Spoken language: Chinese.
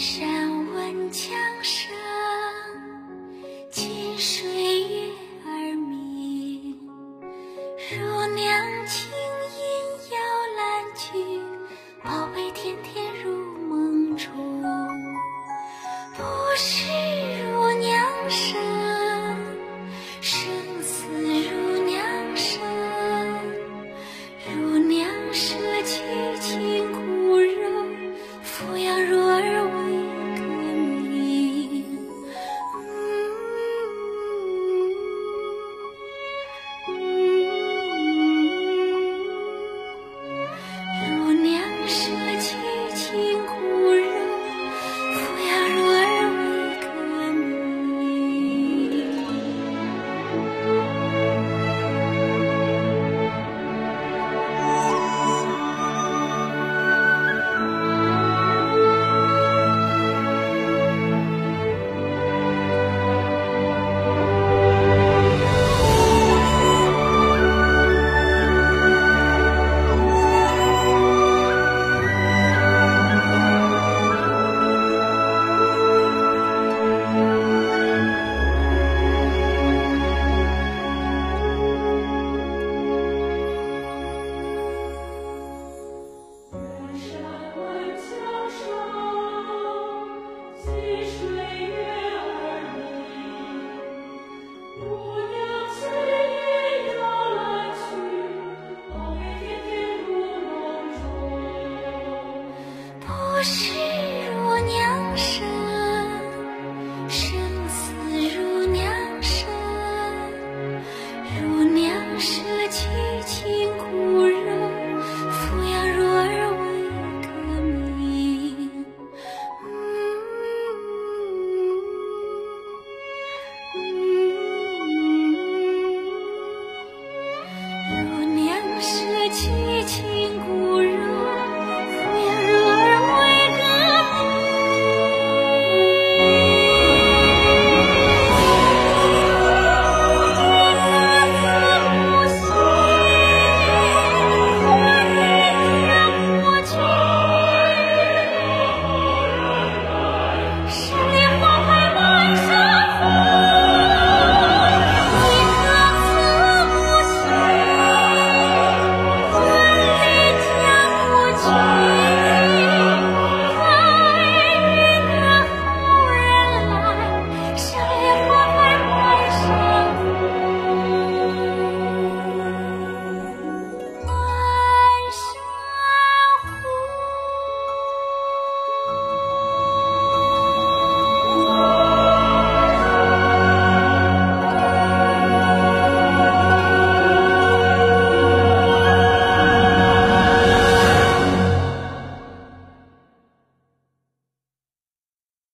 山闻枪声，近水月儿明。如娘轻音摇篮曲。不